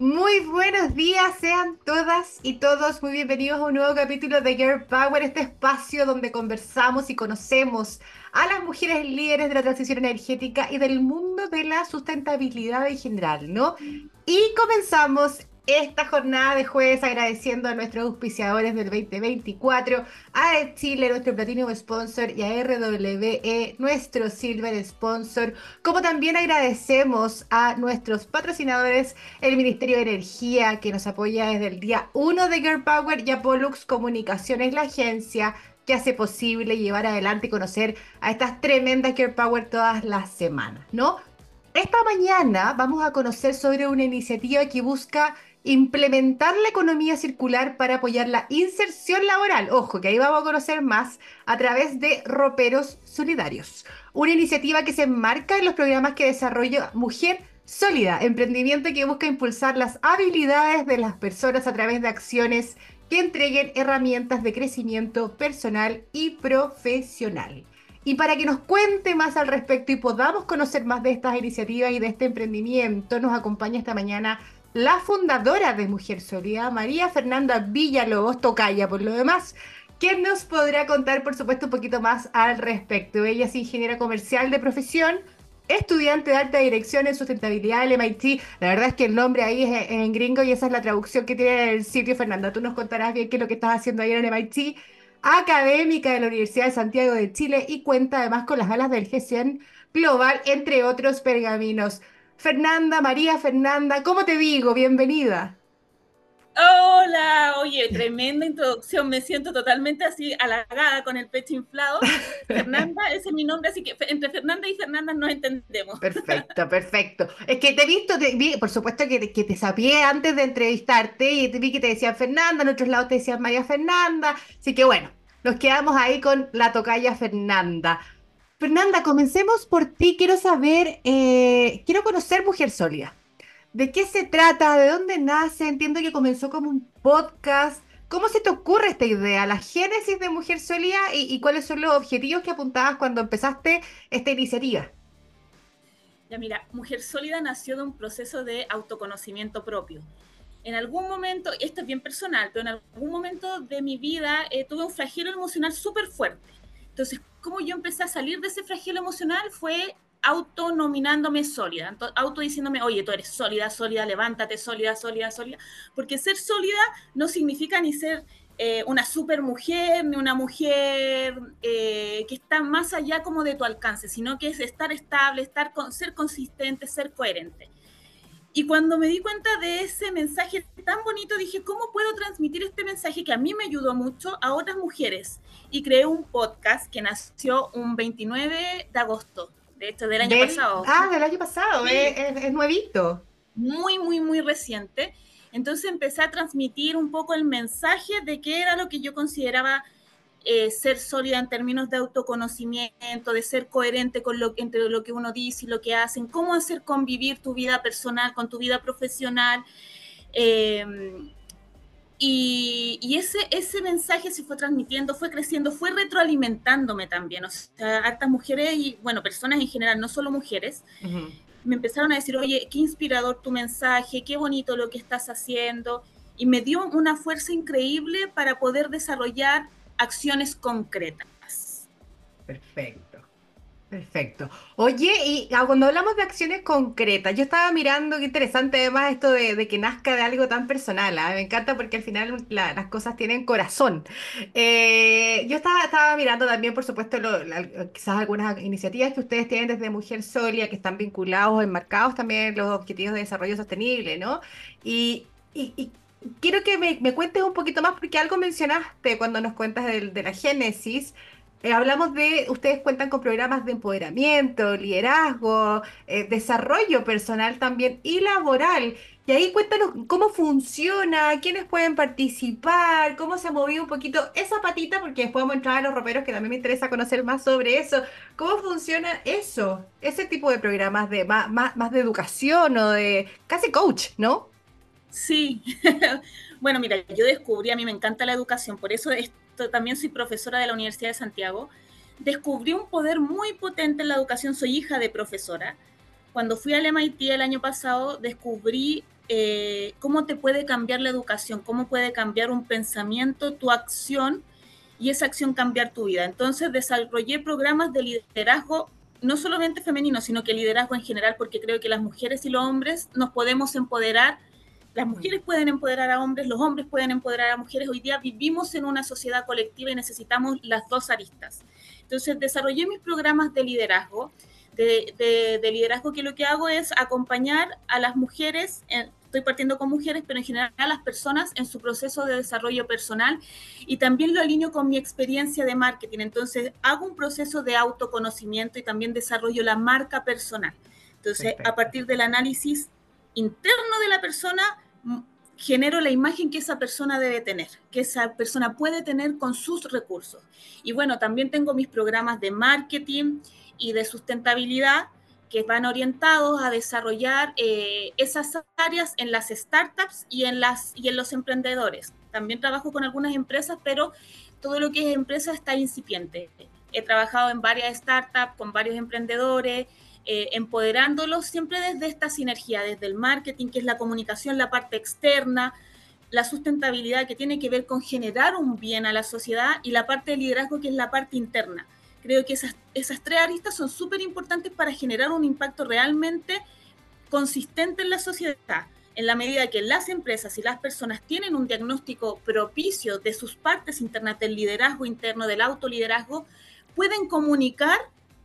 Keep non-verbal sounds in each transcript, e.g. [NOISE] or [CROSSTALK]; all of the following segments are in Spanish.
Muy buenos días, sean todas y todos muy bienvenidos a un nuevo capítulo de Girl Power, este espacio donde conversamos y conocemos a las mujeres líderes de la transición energética y del mundo de la sustentabilidad en general, ¿no? Y comenzamos esta jornada de jueves agradeciendo a nuestros auspiciadores del 2024, a Chile, nuestro Platinum Sponsor, y a RWE, nuestro Silver Sponsor, como también agradecemos a nuestros patrocinadores, el Ministerio de Energía, que nos apoya desde el día 1 de Girl Power, y a Pollux Comunicaciones, la agencia que hace posible llevar adelante y conocer a estas tremendas Girl Power todas las semanas, ¿no? Esta mañana vamos a conocer sobre una iniciativa que busca implementar la economía circular para apoyar la inserción laboral. Ojo, que ahí vamos a conocer más a través de Roperos Solidarios, una iniciativa que se enmarca en los programas que desarrolla Mujer Sólida, emprendimiento que busca impulsar las habilidades de las personas a través de acciones que entreguen herramientas de crecimiento personal y profesional. Y para que nos cuente más al respecto y podamos conocer más de estas iniciativas y de este emprendimiento, nos acompaña esta mañana la fundadora de Mujer Sólida, María Fernanda Villalobos Tocaya, por lo demás, quien nos podrá contar, por supuesto, un poquito más al respecto. Ella es ingeniera comercial de profesión, estudiante de alta dirección en sustentabilidad del MIT. La verdad es que el nombre ahí es en gringo y esa es la traducción que tiene el sitio. Fernanda, tú nos contarás bien qué es lo que estás haciendo ahí en el MIT. Académica de la Universidad de Santiago de Chile y cuenta además con las alas del G100 Global, entre otros pergaminos. Fernanda, María Fernanda, ¿cómo te digo? Bienvenida. Hola, oye, tremenda introducción, me siento totalmente así halagada con el pecho inflado. [LAUGHS] Fernanda, ese es mi nombre, así que entre Fernanda y Fernanda nos entendemos. Perfecto, perfecto. Es que te he visto, por supuesto que, que te sapié antes de entrevistarte y te vi que te decían Fernanda, en otros lados te decían María Fernanda, así que bueno, nos quedamos ahí con la tocaya Fernanda. Fernanda, comencemos por ti. Quiero saber, eh, quiero conocer Mujer Sólida. ¿De qué se trata? ¿De dónde nace? Entiendo que comenzó como un podcast. ¿Cómo se te ocurre esta idea? ¿La génesis de Mujer Sólida y, cuáles son los objetivos que apuntabas cuando empezaste esta iniciativa? Ya mira, Mujer Sólida nació de un proceso de autoconocimiento propio. En algún momento, esto es bien personal, pero en algún momento de mi vida eh, tuve un flagelo emocional súper fuerte. Entonces, cómo yo empecé a salir de ese flagelo emocional fue autonominándome sólida, auto diciéndome, oye, tú eres sólida, sólida, levántate, sólida, sólida, sólida, porque ser sólida no significa ni ser eh, una super mujer, ni una mujer eh, que está más allá como de tu alcance, sino que es estar estable, estar ser consistente, ser coherente. Y cuando me di cuenta de ese mensaje tan bonito, dije, ¿cómo puedo transmitir este mensaje que a mí me ayudó mucho a otras mujeres? Y creé un podcast que nació un 29 de agosto, de hecho, del año pasado. Ah, del año pasado, es, nuevito. Muy, muy, muy reciente. Entonces empecé a transmitir un poco el mensaje de qué era lo que yo consideraba eh, ser sólida en términos de autoconocimiento, de ser coherente con lo, entre lo que uno dice y lo que hacen, cómo hacer convivir tu vida personal con tu vida profesional. Em, y, ese, ese mensaje se fue transmitiendo, fue creciendo, fue retroalimentándome también. O sea, hartas mujeres y, bueno, personas en general, no solo mujeres, me empezaron a decir, oye, qué inspirador tu mensaje, qué bonito lo que estás haciendo. Y me dio una fuerza increíble para poder desarrollar acciones concretas. Perfecto. Perfecto. Oye, y ah, cuando hablamos de acciones concretas, yo estaba mirando, qué interesante además esto de, que nazca de algo tan personal, ¿ah? Me encanta porque al final las cosas tienen corazón. Eh, yo estaba, mirando también, por supuesto, quizás algunas iniciativas que ustedes tienen desde Mujer Solia, que están vinculados, enmarcados también los objetivos de desarrollo sostenible, ¿no? Y quiero que me, cuentes un poquito más, porque algo mencionaste cuando nos cuentas de, la génesis. Eh, hablamos de, ustedes cuentan con programas de empoderamiento, liderazgo, eh, desarrollo personal también y laboral. Y ahí cuéntanos cómo funciona, quiénes pueden participar, cómo se ha movido un poquito esa patita, porque después vamos a entrar a los roperos que también me interesa conocer más sobre eso. ¿Cómo funciona eso? Ese tipo de programas de más, más, más de educación o de casi coach, ¿no? Sí, [LAUGHS] bueno, mira, yo descubrí, a mí me encanta la educación, por eso esto, también soy profesora de la Universidad de Santiago. Descubrí un poder muy potente en la educación, soy hija de profesora. Cuando fui al MIT el año pasado, descubrí eh, cómo te puede cambiar la educación, cómo puede cambiar un pensamiento, tu acción y esa acción cambiar tu vida. Entonces desarrollé programas de liderazgo, no solamente femenino, sino que liderazgo en general, porque creo que las mujeres y los hombres nos podemos empoderar. Las mujeres pueden empoderar a hombres, los hombres pueden empoderar a mujeres. Hoy día vivimos en una sociedad colectiva y necesitamos las dos aristas. Entonces desarrollé mis programas de liderazgo, de, de liderazgo que lo que hago es acompañar a las mujeres en, estoy partiendo con mujeres, pero en general a las personas en su proceso de desarrollo personal y también lo alineo con mi experiencia de marketing. Entonces, hago un proceso de autoconocimiento y también desarrollo la marca personal. Entonces, a partir del análisis interno de la persona, genero la imagen que esa persona debe tener, que esa persona puede tener con sus recursos. Y bueno, también tengo mis programas de marketing y de sustentabilidad que van orientados a desarrollar eh, esas áreas en las startups y en, las, y en los emprendedores. También trabajo con algunas empresas, pero todo lo que es empresa está incipiente. He trabajado en varias startups, con varios emprendedores, eh, empoderándolos siempre desde esta sinergia, desde el marketing, que es la comunicación, la parte externa, la sustentabilidad, que tiene que ver con generar un bien a la sociedad, y la parte de liderazgo, que es la parte interna Creo que esas, esas tres aristas son súper importantes para generar un impacto realmente consistente en la sociedad. En la medida que las empresas y las personas tienen un diagnóstico propicio de sus partes internas, del liderazgo interno, del autoliderazgo, pueden comunicar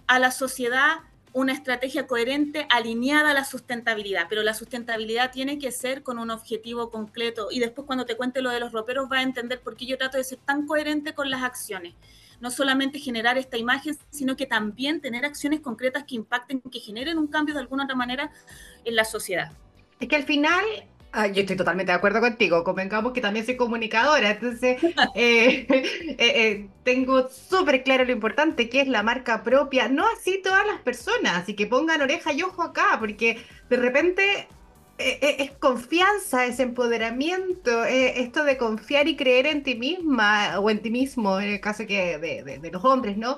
a la sociedad una estrategia coherente alineada a la sustentabilidad, pero la sustentabilidad tiene que ser con un objetivo concreto. Y después cuando te cuente lo de los roperos va a entender por qué yo trato de ser tan coherente con las acciones no solamente generar esta imagen, sino que también tener acciones concretas que impacten, que generen un cambio de alguna otra manera en la sociedad. Es que al final yo estoy totalmente de acuerdo contigo. Convengamos que también soy comunicadora, entonces [LAUGHS] eh, [LAUGHS] eh, eh, tengo súper claro lo importante que es la marca propia. No así todas las personas, así que pongan oreja y ojo acá, porque de repente es confianza, es empoderamiento, eh, esto de confiar y creer en ti misma o en ti mismo, en el caso que de, los hombres, ¿no?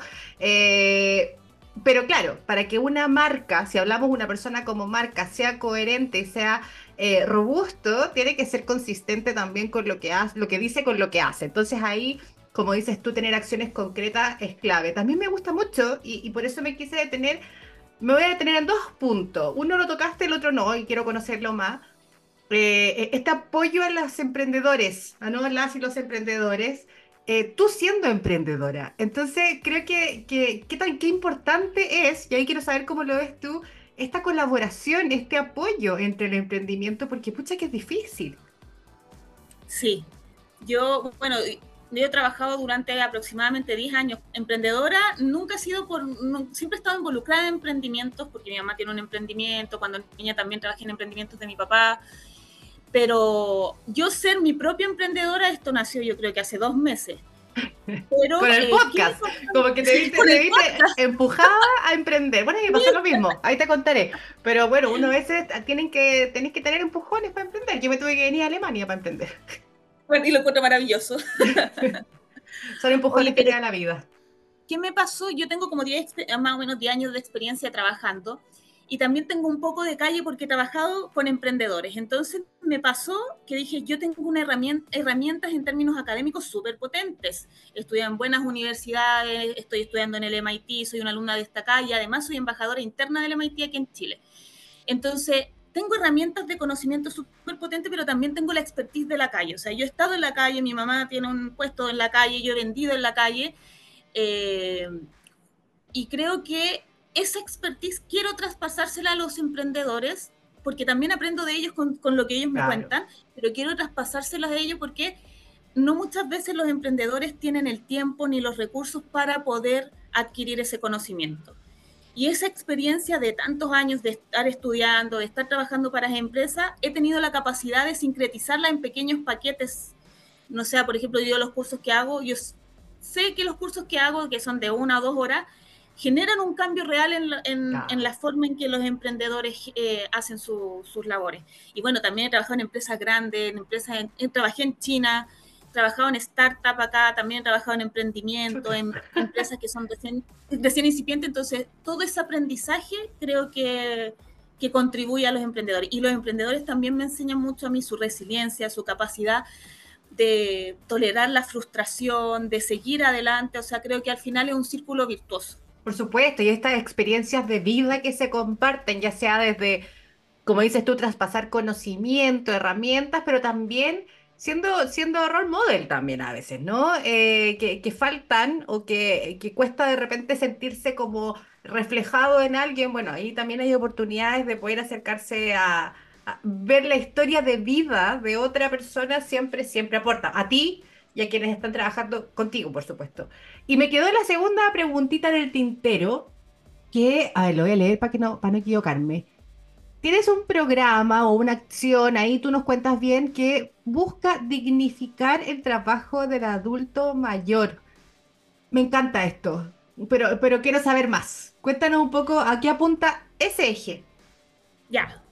pero claro, para que una marca, si hablamos de una persona como marca, sea coherente y sea robusto, tiene que ser consistente también con lo que hace, lo que dice con lo que hace. Entonces ahí como dices tú, tener acciones concretas es clave. También me gusta mucho y, y por eso me quise detener me voy a detener en dos puntos. Uno lo tocaste, el otro no, y quiero conocerlo más. Eh, este apoyo a los emprendedores, a no las y los emprendedores, eh, tú siendo emprendedora. Entonces, creo que, que, tan, qué importante es, y ahí quiero saber cómo lo ves tú, esta colaboración, este apoyo entre el emprendimiento, porque pucha que es difícil. Sí, yo, bueno, yo he trabajado durante aproximadamente 10 años. Emprendedora, nunca he sido por, siempre he estado involucrada en emprendimientos, porque mi mamá tiene un emprendimiento, cuando niña también trabajé en emprendimientos de mi papá. Pero yo ser mi propia emprendedora, esto nació yo creo que hace dos meses. Pero, con el eh, podcast, como que te viste, empujada a emprender. Bueno, y pasó lo mismo, ahí te contaré. Pero bueno, uno a [LAUGHS] veces tienen que, tenés que tener empujones para emprender. Yo me tuve que venir a Alemania para emprender y lo encuentro maravilloso. [LAUGHS] Son empujones que te da la vida. ¿Qué me pasó? Yo tengo como 10, más o menos 10 años de experiencia trabajando y también tengo un poco de calle porque he trabajado con emprendedores. Entonces me pasó que dije, yo tengo una herramienta, herramientas en términos académicos súper potentes. Estudié en buenas universidades, estoy estudiando en el MIT, soy una alumna destacada y además soy embajadora interna del MIT aquí en Chile. Entonces, tengo herramientas de conocimiento súper potentes, pero también tengo la expertise de la calle. O sea, yo he estado en la calle, mi mamá tiene un puesto en la calle, yo he vendido en la calle. Eh, y creo que esa expertise quiero traspasársela a los emprendedores, porque también aprendo de ellos con, lo que ellos me cuentan, pero quiero traspasárselas a ellos porque no muchas veces los emprendedores tienen el tiempo ni los recursos para poder adquirir ese conocimiento. Y esa experiencia de tantos años de estar estudiando, de estar trabajando para las empresas, he tenido la capacidad de sincretizarla en pequeños paquetes. No sé, por ejemplo, yo los cursos que hago, yo sé que los cursos que hago, que son de una o dos horas, generan un cambio real en la, en, la forma en que los emprendedores eh, hacen sus labores. Y bueno, también he trabajado en empresas grandes, en empresas, trabajé en China, trabajado en startup acá, también he trabajado en emprendimiento, en [LAUGHS] empresas que son recién, recién incipientes, entonces todo ese aprendizaje creo que, que contribuye a los emprendedores. Y los emprendedores también me enseñan mucho a mí su resiliencia, su capacidad de tolerar la frustración, de seguir adelante. O sea, creo que al final es un círculo virtuoso. Por supuesto, y estas experiencias de vida que se comparten, ya sea desde, como dices tú, traspasar conocimiento, herramientas, pero también siendo, siendo role model también a veces, ¿no? Eh, que, faltan o que, que cuesta de repente sentirse como reflejado en alguien. Bueno, ahí también hay oportunidades de poder acercarse a, ver la historia de vida de otra persona, siempre, siempre aporta a ti y a quienes están trabajando contigo, por supuesto. Y me quedó la segunda preguntita del tintero, que, a ver, lo voy a leer para, que no, para no equivocarme tienes un programa o una acción, ahí tú nos cuentas bien, que busca dignificar el trabajo del adulto mayor. Me encanta esto, pero, pero quiero saber más. Cuéntanos un poco a qué apunta ese eje. Ya,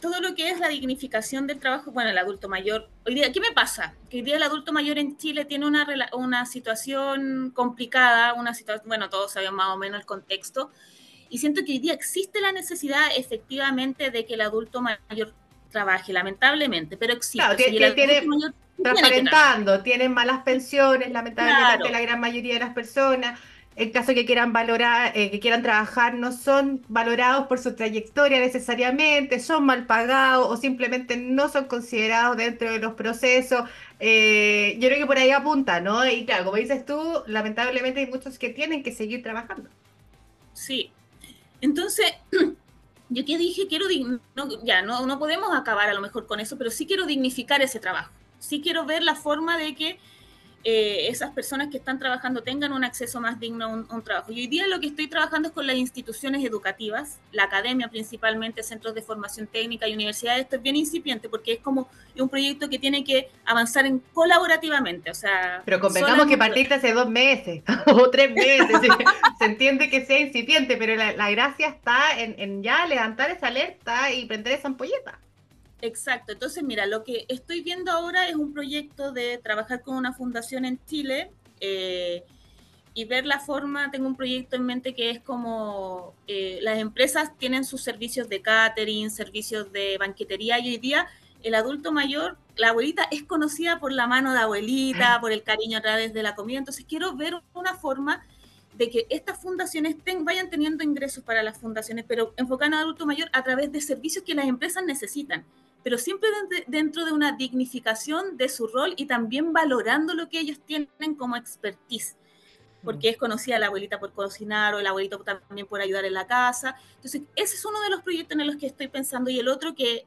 todo lo que es la dignificación del trabajo, bueno, el adulto mayor, hoy día, ¿qué me pasa? Que hoy día el adulto mayor en Chile tiene una, una situación complicada, una situación, bueno, todos sabemos más o menos el contexto, y siento que hoy día existe la necesidad efectivamente de que el adulto mayor trabaje, lamentablemente, pero existe. Claro, tiene, transparentando, tienen malas pensiones, lamentablemente la gran mayoría de las personas. En caso que quieran valorar, eh, que quieran trabajar, no son valorados por su trayectoria necesariamente, son mal pagados o simplemente no son considerados dentro de los procesos. Eh, yo creo que por ahí apunta, ¿no? Y claro, como dices tú, lamentablemente hay muchos que tienen que seguir trabajando. Sí, entonces, [CLEARS THROAT] yo que dije, quiero, ya, no, no podemos acabar a lo mejor con eso, pero sí quiero dignificar ese trabajo. Sí quiero ver la forma de que eh, esas personas que están trabajando tengan un acceso más digno a un, trabajo. Y hoy día lo que estoy trabajando es con las instituciones educativas, la academia principalmente, centros de formación técnica y universidades. Esto es bien incipiente porque es como un proyecto que tiene que avanzar en colaborativamente. O sea, pero convengamos que partiste hace dos meses [LAUGHS] o tres meses. se entiende que sea incipiente, pero la, gracia está en, en ya levantar esa alerta y prender esa ampolleta. Exacto, entonces mira, lo que estoy viendo ahora es un proyecto de trabajar con una fundación en Chile eh, y ver la forma, tengo un proyecto en mente que es como eh, las empresas tienen sus servicios de catering, servicios de banquetería y hoy día el adulto mayor, la abuelita es conocida por la mano de abuelita, por el cariño a través de la comida, entonces quiero ver una forma de que estas fundaciones vayan teniendo ingresos para las fundaciones, pero enfocando al adulto mayor a través de servicios que las empresas necesitan pero siempre dentro de una dignificación de su rol y también valorando lo que ellos tienen como expertise, porque es conocida la abuelita por cocinar o el abuelito también por ayudar en la casa. Entonces, ese es uno de los proyectos en los que estoy pensando y el otro que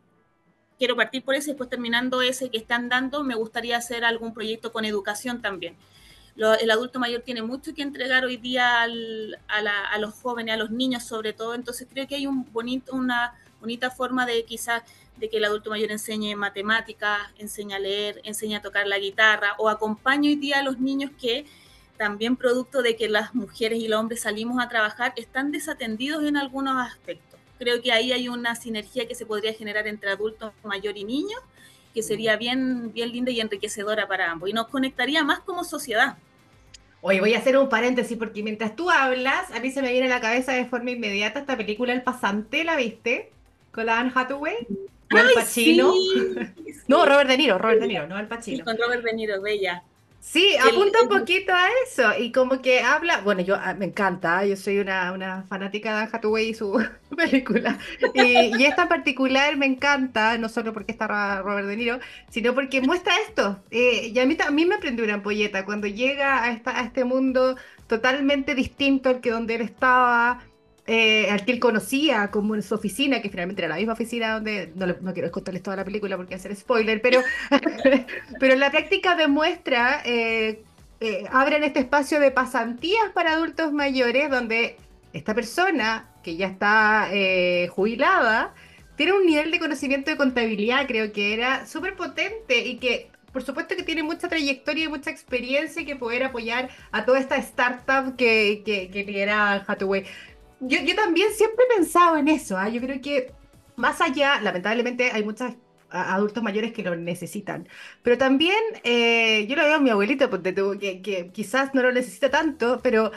quiero partir por ese, después terminando ese que están dando, me gustaría hacer algún proyecto con educación también. el adulto mayor tiene mucho que entregar hoy día a, a, los jóvenes, a los niños sobre todo, entonces creo que hay un bonito, una bonita forma de quizás de que el adulto mayor enseñe matemáticas, enseñe a leer, enseñe a tocar la guitarra o acompañe hoy día a los niños que también producto de que las mujeres y los hombres salimos a trabajar están desatendidos en algunos aspectos. Creo que ahí hay una sinergia que se podría generar entre adultos mayor y niños que sería bien, bien linda y enriquecedora para ambos y nos conectaría más como sociedad. Oye, voy a hacer un paréntesis porque mientras tú hablas, a mí se me viene a la cabeza de forma inmediata esta película El Pasante, ¿la viste? Con la Anne Hathaway. Al Pacino. No, Robert De Niro, Robert De Niro, no Al Pacino. Sí, con Robert De Niro, bella. Sí, apunta un poquito a eso y como que habla, bueno, yo ah, me encanta, yo soy una, una fanática de Anne Hathaway y su [LAUGHS] película. Y, y, esta en particular me encanta, no solo porque está Robert De Niro, sino porque muestra esto. Eh, y a mí, a mí me prendió una ampolleta cuando llega a, esta, a este mundo totalmente distinto al que donde él estaba, eh, al que él conocía como en su oficina, que finalmente era la misma oficina donde, no, quiero contarles toda la película porque hacer spoiler, pero, [LAUGHS] pero la práctica demuestra, eh, eh, abren este espacio de pasantías para adultos mayores donde esta persona que ya está eh, jubilada tiene un nivel de conocimiento de contabilidad, creo que era súper potente y que por supuesto que tiene mucha trayectoria y mucha experiencia y que poder apoyar a toda esta startup que, que, que lidera Hathaway yo, yo también siempre he pensado en eso. ¿ah? Yo creo que más allá, lamentablemente hay muchos adultos mayores que lo necesitan. Pero también, eh, yo lo veo a mi abuelito, porque que, que quizás no lo necesita tanto, pero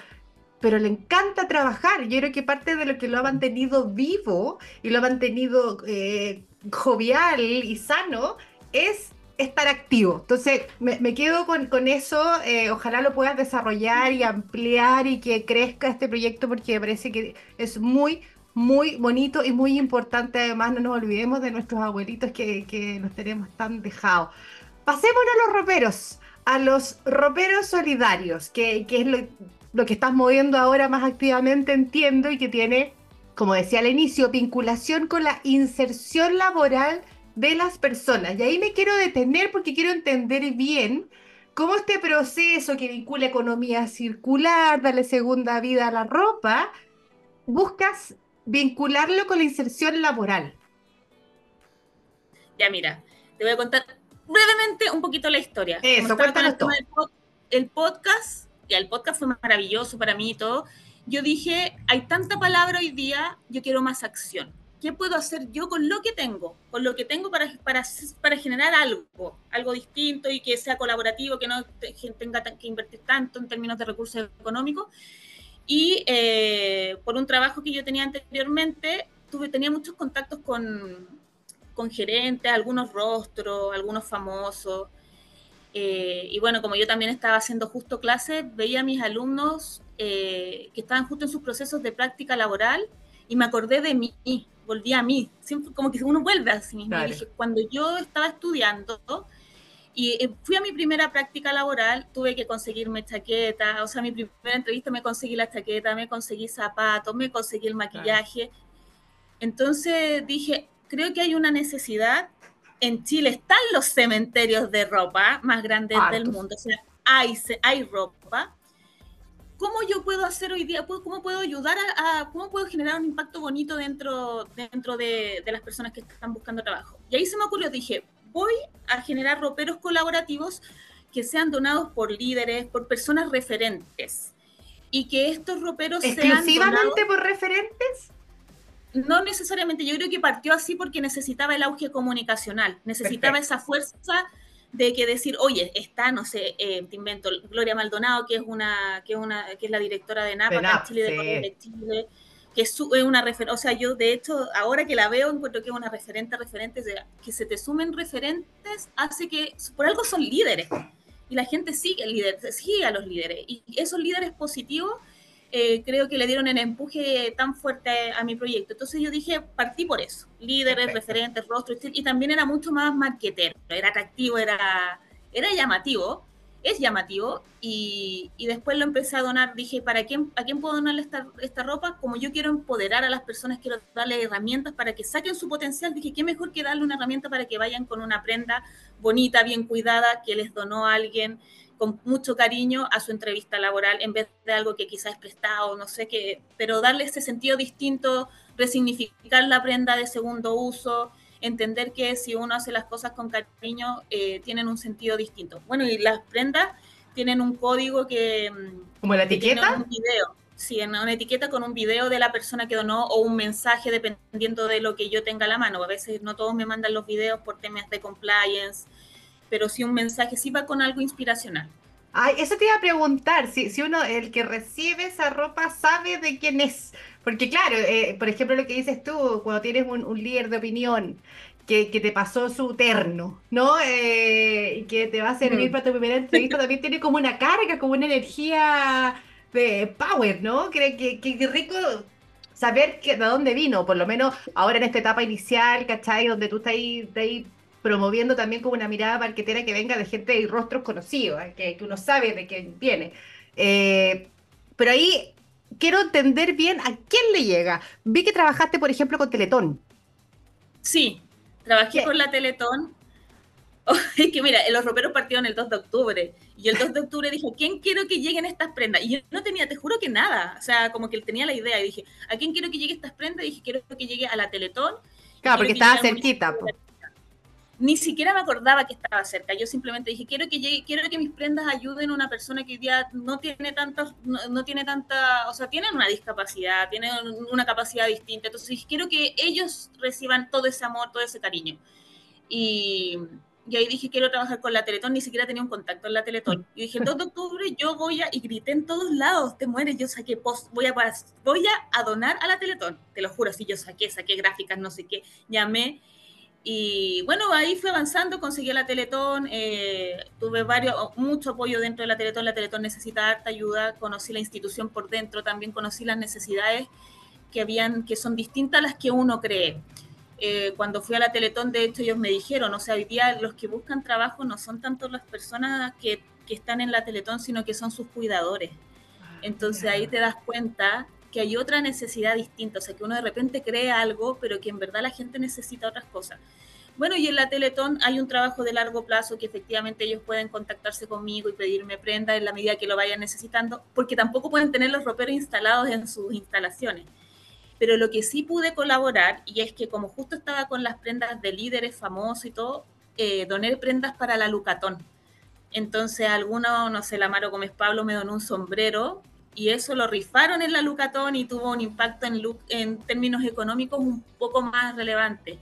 pero le encanta trabajar. Yo creo que parte de lo que lo ha mantenido vivo y lo ha mantenido eh, jovial y sano es estar activo. Entonces, me, quedo con, con eso. Eh, ojalá lo puedas desarrollar y ampliar y que crezca este proyecto porque me parece que es muy, muy bonito y muy importante. Además, no nos olvidemos de nuestros abuelitos que, que nos tenemos tan dejados. Pasemos a los roperos, a los roperos solidarios, que, que es lo, lo que estás moviendo ahora más activamente, entiendo, y que tiene, como decía al inicio, vinculación con la inserción laboral de las personas. Y ahí me quiero detener porque quiero entender bien cómo este proceso que vincula economía circular, darle segunda vida a la ropa, buscas vincularlo con la inserción laboral. Ya mira, te voy a contar brevemente un poquito la historia. Eso, cuéntanos todo. El, podcast, y el podcast fue maravilloso para mí y todo, yo dije, hay tanta palabra hoy día, yo quiero más acción. ¿Qué puedo hacer yo con lo que tengo? Con lo que tengo para, para, para generar algo, algo distinto y que sea colaborativo, que no tenga que invertir tanto en términos de recursos económicos. Y eh, por un trabajo que yo tenía anteriormente, tuve, tenía muchos contactos con, con gerentes, algunos rostros, algunos famosos. Eh, y bueno, como yo también estaba haciendo justo clases, veía a mis alumnos eh, que estaban justo en sus procesos de práctica laboral y me acordé de mí, volví a mí, siempre como que uno vuelve a sí mismo. dije, cuando yo estaba estudiando y eh, fui a mi primera práctica laboral, tuve que conseguirme chaqueta, o sea, mi primera entrevista me conseguí la chaqueta, me conseguí zapatos, me conseguí el maquillaje. Entonces dije, creo que hay una necesidad. En Chile están los cementerios de ropa más grandes del mundo, o sea, hay, hay ropa ¿cómo yo puedo hacer hoy día? ¿Cómo puedo ayudar a, cómo puedo generar un impacto bonito dentro, dentro de, las personas que están buscando trabajo? Y ahí se me ocurrió, dije, voy a generar roperos colaborativos que sean donados por líderes, por personas referentes. Y que estos roperos sean. ¿Exclusivamente por referentes? No necesariamente, yo creo que partió así porque necesitaba el auge comunicacional, necesitaba esa fuerza de que decir, oye, está, no sé, eh, te invento, Gloria Maldonado, que es una, que es una, que es la directora de NAPA, de Chile, de Chile, que es, una referente, o sea, yo de hecho, ahora que la veo, encuentro que es una referente, referentes, de, que se te sumen referentes, hace que, por algo son líderes, y la gente sigue, líder, sigue a los líderes, y esos líderes positivos eh, creo que le dieron el empuje tan fuerte a, mi proyecto. Entonces yo dije, partí por eso, líderes, referentes, rostros, y también era mucho más marquetero, era atractivo, era, era llamativo, es llamativo, y, y, después lo empecé a donar, dije, ¿para quién, ¿a quién puedo donarle esta, esta ropa? Como yo quiero empoderar a las personas, quiero darle herramientas para que saquen su potencial, dije, ¿qué mejor que darle una herramienta para que vayan con una prenda bonita, bien cuidada, que les donó a alguien? Con mucho cariño a su entrevista laboral en vez de algo que quizás es prestado, no sé qué, pero darle ese sentido distinto, resignificar la prenda de segundo uso, entender que si uno hace las cosas con cariño, eh, tienen un sentido distinto. Bueno, y las prendas tienen un código que... Mm, ¿Como la etiqueta? Un video. Sí, en una etiqueta con un video de la persona que donó o un mensaje dependiendo de lo que yo tenga a la mano. A veces no todos me mandan los videos por temas de compliance, pero sí un mensaje, sí va con algo inspiracional. Ay, eso te iba a preguntar, si, si uno, el que recibe esa ropa, sabe de quién es. Porque claro, eh, por ejemplo, lo que dices tú, cuando tienes un, líder de opinión que, que, te pasó su terno, ¿no? Eh, y que te va a servir mm. para tu primera entrevista, también tiene como una carga, como una energía de power, ¿no? Que, que, que rico saber que, de dónde vino, por lo menos ahora en esta etapa inicial, ¿cachai? Donde tú estás ahí, ahí promoviendo también como una mirada marquetera que venga de gente y rostros conocidos, ¿eh? que, uno sabe de quién viene. Eh, pero ahí quiero entender bien a quién le llega. Vi que trabajaste, por ejemplo, con Teletón. Sí, trabajé con la Teletón. [LAUGHS] es que mira, los roperos partieron el 2 de octubre. Y el 2 de octubre dije, ¿quién quiero que lleguen estas prendas? Y yo no tenía, te juro que nada. O sea, como que él tenía la idea. Y dije, ¿a quién quiero que llegue estas prendas? Y dije, quiero que llegue a la Teletón. Claro, porque estaba cerquita ni siquiera me acordaba que estaba cerca. Yo simplemente dije, quiero que quiero que mis prendas ayuden a una persona que hoy día no tiene tanta, no, tiene tanta, o sea, tienen una discapacidad, tienen una capacidad distinta. Entonces quiero que ellos reciban todo ese amor, todo ese cariño. Y, y ahí dije quiero trabajar con la Teletón, ni siquiera tenía un contacto en la Teletón. Y dije el 2 de octubre yo voy a, y grité en todos lados, te mueres, yo saqué post, voy a, voy a donar a la Teletón, te lo juro, sí, yo saqué, saqué gráficas, no sé qué, llamé. Y bueno, ahí fui avanzando, conseguí la Teletón, eh, tuve varios, mucho apoyo dentro de la Teletón, la Teletón necesita harta ayuda, conocí la institución por dentro, también conocí las necesidades que habían, que son distintas a las que uno cree. Eh, cuando fui a la Teletón, de hecho, ellos me dijeron, o sea, hoy día los que buscan trabajo no son tanto las personas que, que están en la Teletón, sino que son sus cuidadores. Ah, Entonces ahí te das cuenta que hay otra necesidad distinta, o sea, que uno de repente cree algo, pero que en verdad la gente necesita otras cosas. Bueno, y en la Teletón hay un trabajo de largo plazo que efectivamente ellos pueden contactarse conmigo y pedirme prenda en la medida que lo vayan necesitando, porque tampoco pueden tener los roperos instalados en sus instalaciones. Pero lo que sí pude colaborar, y es que como justo estaba con las prendas de líderes famosos y todo, eh, doné prendas para la Lucatón. Entonces alguno, no sé, la Maro Gómez Pablo me donó un sombrero y eso lo rifaron en la Lucatón y tuvo un impacto en, en términos económicos un poco más relevante.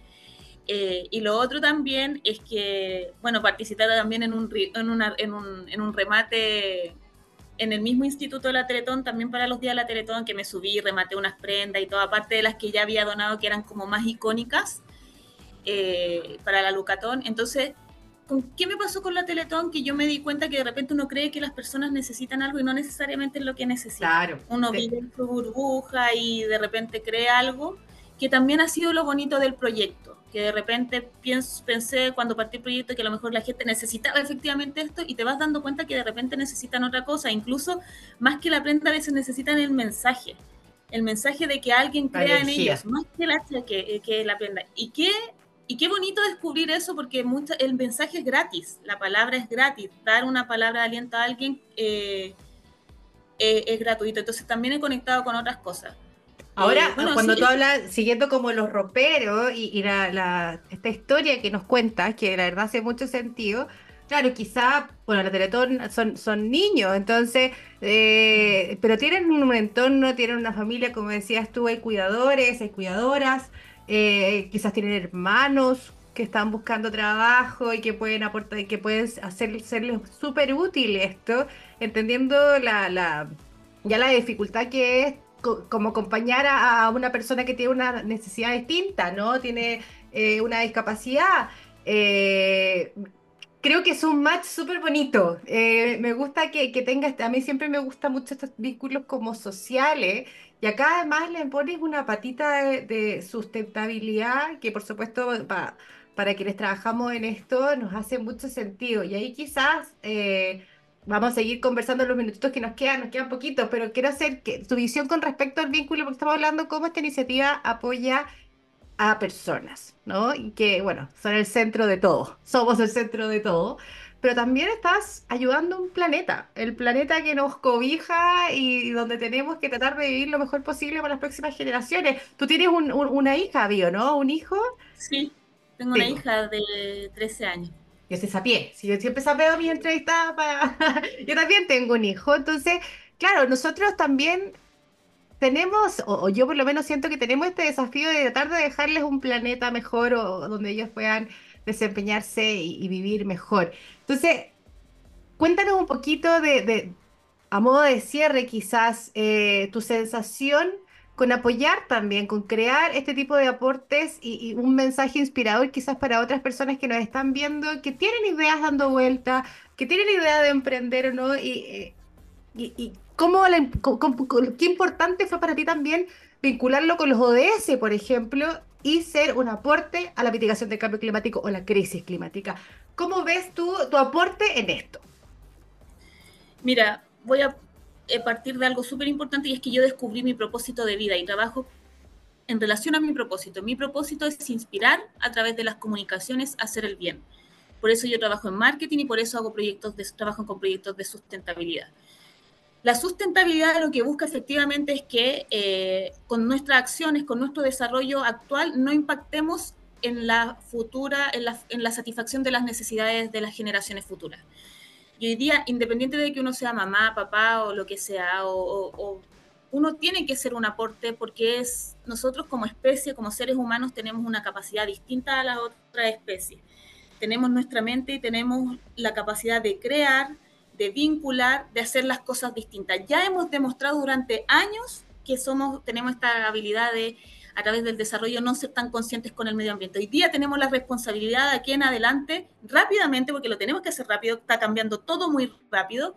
Eh, y lo otro también es que, bueno, participé también en un, en, una, en, un, en un remate en el mismo instituto de la Teletón, también para los días de la Teletón, que me subí, rematé unas prendas y todo, aparte de las que ya había donado, que eran como más icónicas eh, para la Lucatón. Entonces, ¿con qué me pasó con la Teletón? Que yo me di cuenta que de repente uno cree que las personas necesitan algo y no necesariamente es lo que necesitan. Claro. Uno vive en su burbuja y de repente cree algo, que también ha sido lo bonito del proyecto que de repente pienso, pensé cuando partí el proyecto que a lo mejor la gente necesitaba efectivamente esto y te vas dando cuenta que de repente necesitan otra cosa, incluso más que la prenda a veces necesitan el mensaje, el mensaje de que alguien crea en ellos, más que la, que, que la prenda. ¿Y qué, y qué bonito descubrir eso porque mucho, el mensaje es gratis, la palabra es gratis, dar una palabra de aliento a alguien eh, eh, es gratuito, entonces también he conectado con otras cosas. Ahora, cuando tú hablas, siguiendo como los roperos y, la, esta historia que nos cuentas, que la verdad hace mucho sentido, claro, quizá, bueno, la Teletón son, son niños, entonces, eh, pero tienen un entorno, tienen una familia, como decías tú, hay cuidadores, hay cuidadoras, eh, quizás tienen hermanos que están buscando trabajo y que pueden aportar, y que pueden hacer, serles súper útil esto, entendiendo la, ya la dificultad que es como acompañar a, una persona que tiene una necesidad distinta, ¿no? Tiene eh, una discapacidad. Eh, creo que es un match súper bonito. Me gusta que, que tenga, este, a mí siempre me gusta mucho estos vínculos como sociales. Y acá además le pones una patita de, sustentabilidad que por supuesto para quienes trabajamos en esto nos hace mucho sentido. Y ahí quizás vamos a seguir conversando los minutitos que nos quedan, nos quedan poquitos, pero quiero hacer que tu visión con respecto al vínculo, porque estamos hablando cómo esta iniciativa apoya a personas, ¿no? Y que, bueno, son el centro de todo, somos el centro de todo, pero también estás ayudando un planeta, el planeta que nos cobija y donde tenemos que tratar de vivir lo mejor posible para las próximas generaciones. Tú tienes una hija, Bio, ¿no? ¿Un hijo? Sí, tengo una hija de 13 años yo se sapié. Si yo siempre sapeo mi entrevista para... [LAUGHS] yo también tengo un hijo. Entonces, claro, nosotros también tenemos, o, yo por lo menos siento que tenemos este desafío de tratar de dejarles un planeta mejor o, donde ellos puedan desempeñarse y, vivir mejor. Entonces, cuéntanos un poquito de, a modo de cierre quizás, eh, tu sensación con apoyar también, con crear este tipo de aportes y, un mensaje inspirador quizás para otras personas que nos están viendo, que tienen ideas dando vuelta, que tienen idea de emprender o no, y, eh, y, cómo, qué importante fue para ti también vincularlo con los ODS, por ejemplo, y ser un aporte a la mitigación del cambio climático o la crisis climática. ¿Cómo ves tú tu aporte en esto? Mira, voy a a partir de algo súper importante y es que yo descubrí mi propósito de vida y trabajo en relación a mi propósito. Mi propósito es inspirar a través de las comunicaciones a hacer el bien. Por eso yo trabajo en marketing y por eso hago proyectos de, trabajo con proyectos de sustentabilidad. La sustentabilidad lo que busca efectivamente es que eh, con nuestras acciones, con nuestro desarrollo actual, no impactemos en la futura, en la, la satisfacción de las necesidades de las generaciones futuras. Y hoy día, independiente de que uno sea mamá, papá o lo que sea, o, uno tiene que ser un aporte porque es nosotros como especie, como seres humanos, tenemos una capacidad distinta a las otras especies. tenemos nuestra mente y tenemos la capacidad de crear, de vincular, de hacer las cosas distintas. Ya hemos demostrado durante años que somos, tenemos esta habilidad de, a través del desarrollo, no ser tan conscientes con el medio ambiente. Hoy día tenemos la responsabilidad de aquí en adelante, rápidamente, porque lo tenemos que hacer rápido, está cambiando todo muy rápido,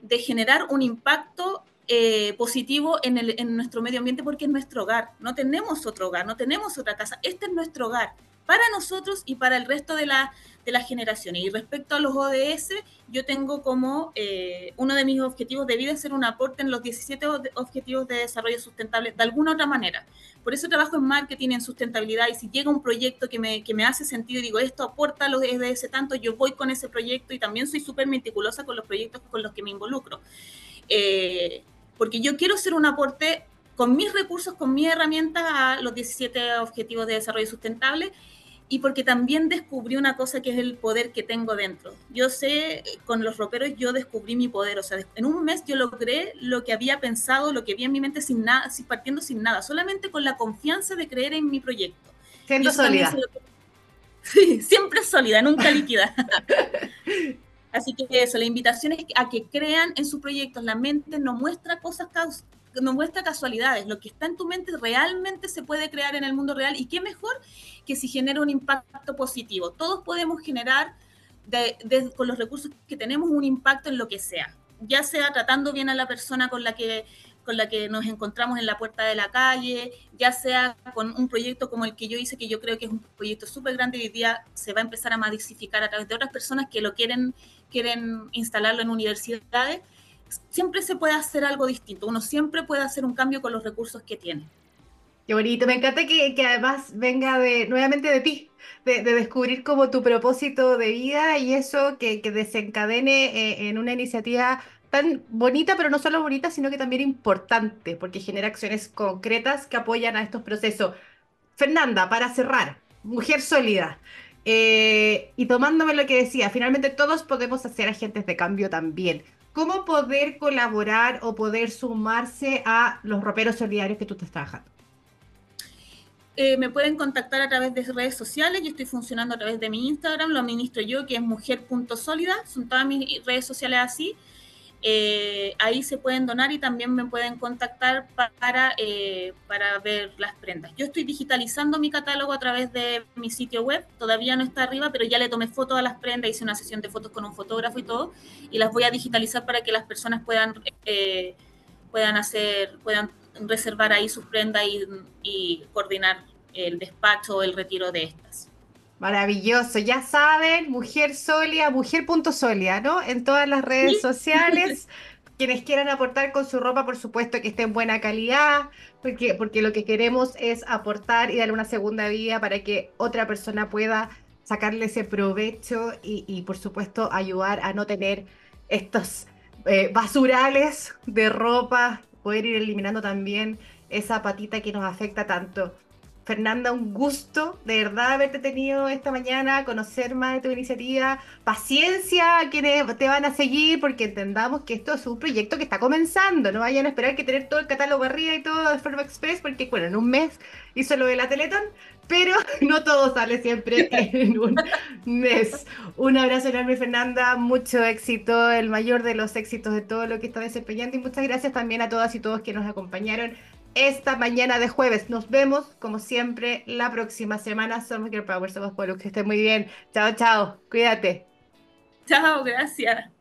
de generar un impacto eh, positivo en, el, en nuestro medio ambiente porque es nuestro hogar. No tenemos otro hogar, no tenemos otra casa. Este es nuestro hogar para nosotros y para el resto de, la, de las generaciones. Y respecto a los ODS, yo tengo como eh, uno de mis objetivos de vida ser un aporte en los 17 objetivos de desarrollo sustentable de alguna otra manera. Por eso trabajo en marketing, en sustentabilidad, y si llega un proyecto que me, que me hace sentido y digo, esto aporta a los ODS tanto, yo voy con ese proyecto y también soy súper meticulosa con los proyectos con los que me involucro. Eh, porque yo quiero ser un aporte con mis recursos, con mis herramientas a los 17 objetivos de desarrollo sustentable y porque también descubrí una cosa que es el poder que tengo dentro. Yo sé, con los roperos yo descubrí mi poder, o sea, en un mes yo logré lo que había pensado, lo que había en mi mente sin nada, sin, partiendo sin nada, solamente con la confianza de creer en mi proyecto. Siendo sólida. [LAUGHS] Sí, siempre sólida, nunca líquida. [LAUGHS] Así que eso, la invitación es a que crean en sus proyectos. La mente no muestra cosas no muestra casualidades. Lo que está en tu mente realmente se puede crear en el mundo real. Y qué mejor que si genera un impacto positivo. Todos podemos generar con los recursos que tenemos un impacto en lo que sea. Ya sea tratando bien a la persona con la que con la que nos encontramos en la puerta de la calle, ya sea con un proyecto como el que yo hice, que yo creo que es un proyecto súper grande y hoy día se va a empezar a masificar a través de otras personas que lo quieren, quieren instalarlo en universidades siempre se puede hacer algo distinto, uno siempre puede hacer un cambio con los recursos que tiene. Qué bonito, me encanta que, que además venga de, nuevamente de ti, de, descubrir como tu propósito de vida y eso que, desencadene eh, en una iniciativa tan bonita, pero no solo bonita, sino que también importante, porque genera acciones concretas que apoyan a estos procesos. Fernanda, para cerrar, mujer sólida. Eh, y tomándome lo que decía, finalmente todos podemos ser agentes de cambio también cómo poder colaborar o poder sumarse a los roperos solidarios que tú estás trabajando. Eh, me pueden contactar a través de redes sociales. Yo estoy funcionando a través de mi Instagram, lo administro yo, que es mujer.sólida. Son todas mis redes sociales así. Eh, ahí se pueden donar y también me pueden contactar para, eh, para ver las prendas. Yo estoy digitalizando mi catálogo a través de mi sitio web, todavía no está arriba, pero ya le tomé fotos a las prendas, hice una sesión de fotos con un fotógrafo y todo, y las voy a digitalizar para que las personas puedan, eh, puedan hacer, puedan reservar ahí sus prendas y, y coordinar el despacho o el retiro de estas. Maravilloso, ya saben, mujer solia, mujer.solia, ¿no? En todas las redes sociales. [LAUGHS] Quienes quieran aportar con su ropa, por supuesto que esté en buena calidad, porque, porque lo que queremos es aportar y darle una segunda vida para que otra persona pueda sacarle ese provecho y, por supuesto ayudar a no tener estos eh, basurales de ropa, poder ir eliminando también esa patita que nos afecta tanto. Fernanda, un gusto de verdad haberte tenido esta mañana, conocer más de tu iniciativa. Paciencia a quienes te van a seguir, porque entendamos que esto es un proyecto que está comenzando. No vayan a esperar que tener todo el catálogo arriba y todo de forma express, porque bueno, en un mes hizo lo de la Teletón, pero [LAUGHS] no todo sale siempre en un mes. Un abrazo enorme, Fernanda. Mucho éxito, el mayor de los éxitos de todo lo que está desempeñando. Y muchas gracias también a todas y todos que nos acompañaron esta mañana de jueves. Nos vemos, como siempre, la próxima semana. Somos Girl Power, somos Polo. Que esté muy bien. Chao, chao. Cuídate. Chao, gracias.